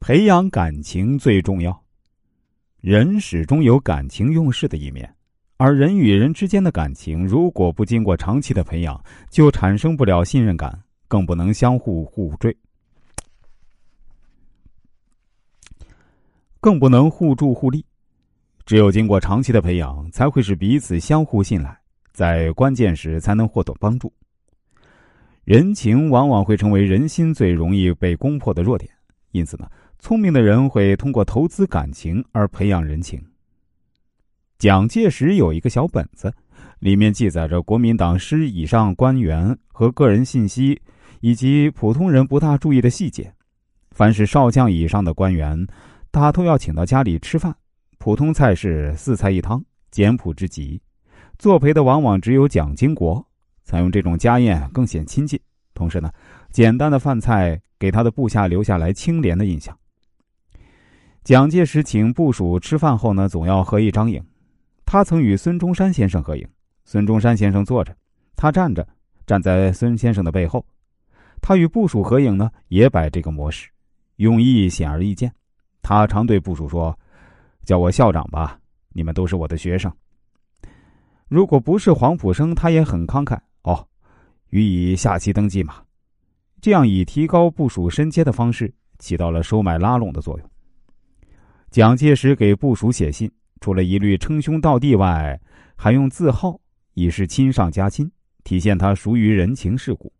培养感情最重要。人始终有感情用事的一面，而人与人之间的感情如果不经过长期的培养，就产生不了信任感，更不能相互互坠，更不能互助互利。只有经过长期的培养，才会使彼此相互信赖，在关键时才能获得帮助。人情往往会成为人心最容易被攻破的弱点，因此呢。聪明的人会通过投资感情而培养人情。蒋介石有一个小本子，里面记载着国民党师以上官员和个人信息，以及普通人不大注意的细节。凡是少将以上的官员，他都要请到家里吃饭，普通菜是四菜一汤，简朴之极。作陪的往往只有蒋经国，采用这种家宴更显亲近。同时呢，简单的饭菜给他的部下留下来清廉的印象。蒋介石请部署吃饭后呢，总要合一张影。他曾与孙中山先生合影，孙中山先生坐着，他站着，站在孙先生的背后。他与部属合影呢，也摆这个模式，用意显而易见。他常对部署说：“叫我校长吧，你们都是我的学生。”如果不是黄埔生，他也很慷慨哦，予以下期登记嘛。这样以提高部署身阶的方式，起到了收买拉拢的作用。蒋介石给部属写信，除了一律称兄道弟外，还用字号，以示亲上加亲，体现他熟于人情世故。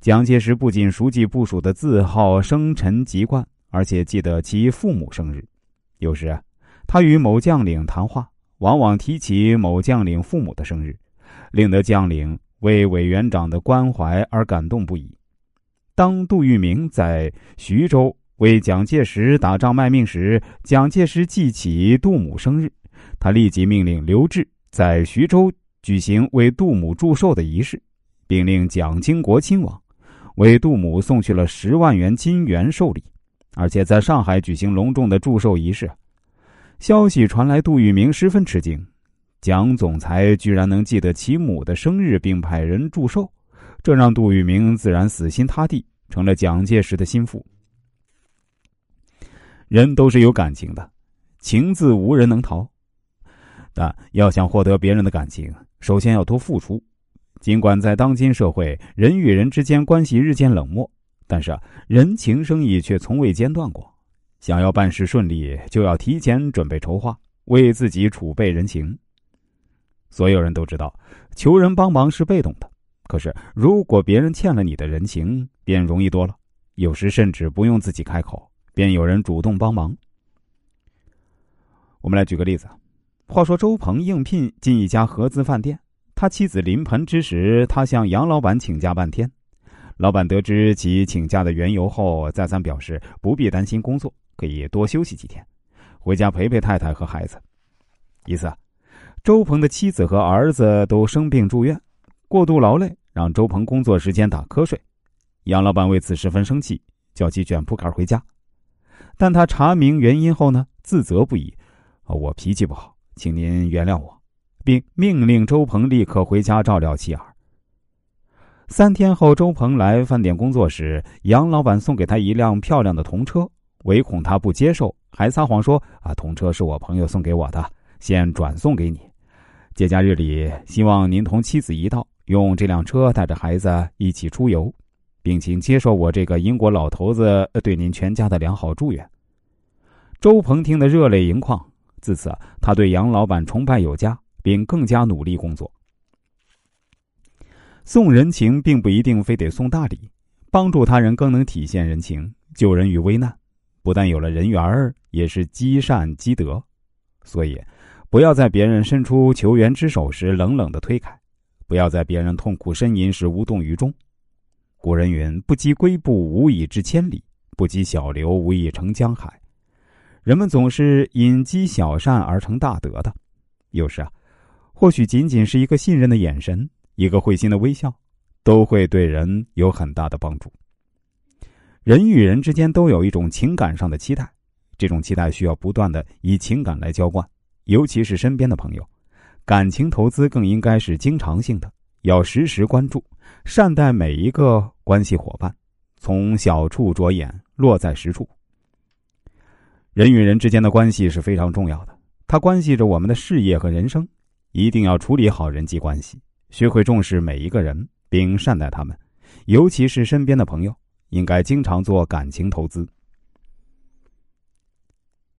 蒋介石不仅熟记部属的字号、生辰籍贯，而且记得其父母生日。有时，他与某将领谈话，往往提起某将领父母的生日，令得将领为委员长的关怀而感动不已。当杜聿明在徐州。为蒋介石打仗卖命时，蒋介石记起杜母生日，他立即命令刘志在徐州举行为杜母祝寿的仪式，并令蒋经国亲往，为杜母送去了十万元金元寿礼，而且在上海举行隆重的祝寿仪式。消息传来，杜聿明十分吃惊，蒋总裁居然能记得其母的生日并派人祝寿，这让杜聿明自然死心塌地，成了蒋介石的心腹。人都是有感情的，情字无人能逃，但要想获得别人的感情，首先要多付出。尽管在当今社会，人与人之间关系日渐冷漠，但是人情生意却从未间断过。想要办事顺利，就要提前准备筹划，为自己储备人情。所有人都知道，求人帮忙是被动的，可是如果别人欠了你的人情，便容易多了。有时甚至不用自己开口。便有人主动帮忙。我们来举个例子，话说周鹏应聘进一家合资饭店，他妻子临盆之时，他向杨老板请假半天。老板得知其请假的缘由后，再三表示不必担心工作，可以多休息几天，回家陪陪太太和孩子。一次，周鹏的妻子和儿子都生病住院，过度劳累让周鹏工作时间打瞌睡。杨老板为此十分生气，叫其卷铺盖回家。但他查明原因后呢，自责不已，我脾气不好，请您原谅我，并命令周鹏立刻回家照料妻儿。三天后，周鹏来饭店工作时，杨老板送给他一辆漂亮的童车，唯恐他不接受，还撒谎说：“啊，童车是我朋友送给我的，先转送给你。节假日里，希望您同妻子一道用这辆车带着孩子一起出游。”并请接受我这个英国老头子对您全家的良好祝愿。周鹏听得热泪盈眶，自此他对杨老板崇拜有加，并更加努力工作。送人情并不一定非得送大礼，帮助他人更能体现人情。救人于危难，不但有了人缘儿，也是积善积德。所以，不要在别人伸出求援之手时冷冷的推开，不要在别人痛苦呻吟时无动于衷。古人云：“不积跬步，无以至千里；不积小流，无以成江海。”人们总是因积小善而成大德的。有时啊，或许仅仅是一个信任的眼神，一个会心的微笑，都会对人有很大的帮助。人与人之间都有一种情感上的期待，这种期待需要不断的以情感来浇灌，尤其是身边的朋友，感情投资更应该是经常性的。要时时关注，善待每一个关系伙伴，从小处着眼，落在实处。人与人之间的关系是非常重要的，它关系着我们的事业和人生。一定要处理好人际关系，学会重视每一个人，并善待他们，尤其是身边的朋友，应该经常做感情投资。